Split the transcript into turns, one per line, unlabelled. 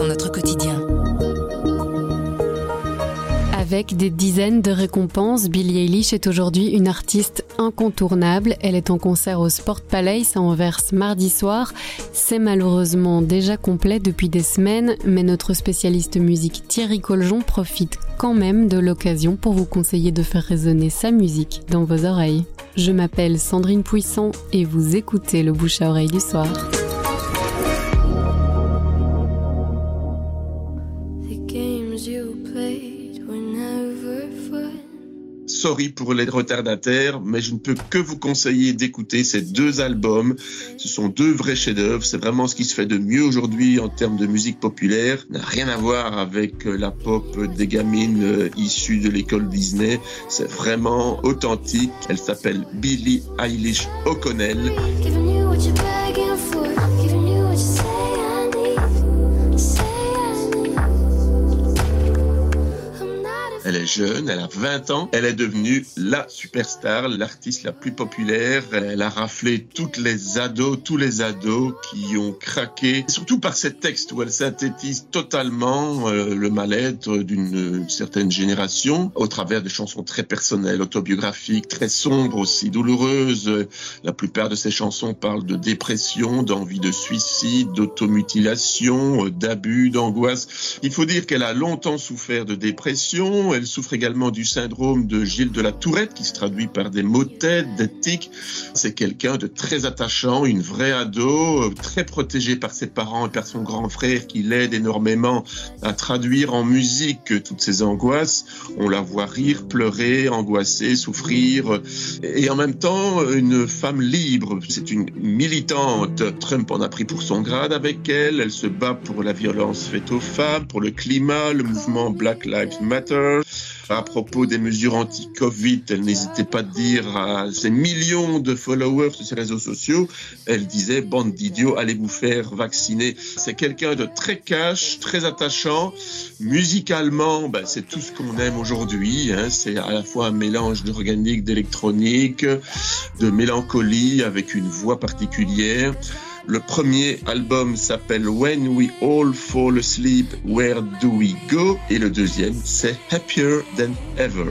notre quotidien. Avec des dizaines de récompenses, Billie Eilish est aujourd'hui une artiste incontournable. Elle est en concert au Sport Palace à Anvers mardi soir. C'est malheureusement déjà complet depuis des semaines, mais notre spécialiste musique Thierry Coljon profite quand même de l'occasion pour vous conseiller de faire résonner sa musique dans vos oreilles. Je m'appelle Sandrine Puissant et vous écoutez le bouche à oreille du soir.
Sorry pour les retardataires, mais je ne peux que vous conseiller d'écouter ces deux albums. Ce sont deux vrais chefs-d'œuvre. C'est vraiment ce qui se fait de mieux aujourd'hui en termes de musique populaire. N'a rien à voir avec euh, la pop des gamines euh, issues de l'école Disney. C'est vraiment authentique. Elle s'appelle Billie Eilish O'Connell. Est jeune, elle a 20 ans. Elle est devenue la superstar, l'artiste la plus populaire. Elle a raflé toutes les ados, tous les ados qui ont craqué, surtout par ses textes où elle synthétise totalement euh, le mal-être d'une certaine génération au travers de chansons très personnelles, autobiographiques, très sombres aussi, douloureuses. La plupart de ses chansons parlent de dépression, d'envie de suicide, d'automutilation, d'abus, d'angoisse. Il faut dire qu'elle a longtemps souffert de dépression. Elle souffre également du syndrome de Gilles de la Tourette, qui se traduit par des maux de tête, des tics. C'est quelqu'un de très attachant, une vraie ado, très protégée par ses parents et par son grand frère, qui l'aide énormément à traduire en musique toutes ses angoisses. On la voit rire, pleurer, angoisser, souffrir, et en même temps une femme libre. C'est une militante. Trump en a pris pour son grade avec elle. Elle se bat pour la violence faite aux femmes, pour le climat, le mouvement Black Lives Matter. À propos des mesures anti-Covid, elle n'hésitait pas à dire à ses millions de followers sur ses réseaux sociaux, elle disait, bande d'idiots, allez vous faire vacciner? C'est quelqu'un de très cash, très attachant. Musicalement, ben, c'est tout ce qu'on aime aujourd'hui. Hein. C'est à la fois un mélange d'organique, d'électronique, de mélancolie avec une voix particulière. Le premier album s'appelle When We All Fall Asleep, Where Do We Go? Et le deuxième, c'est Happier Than Ever.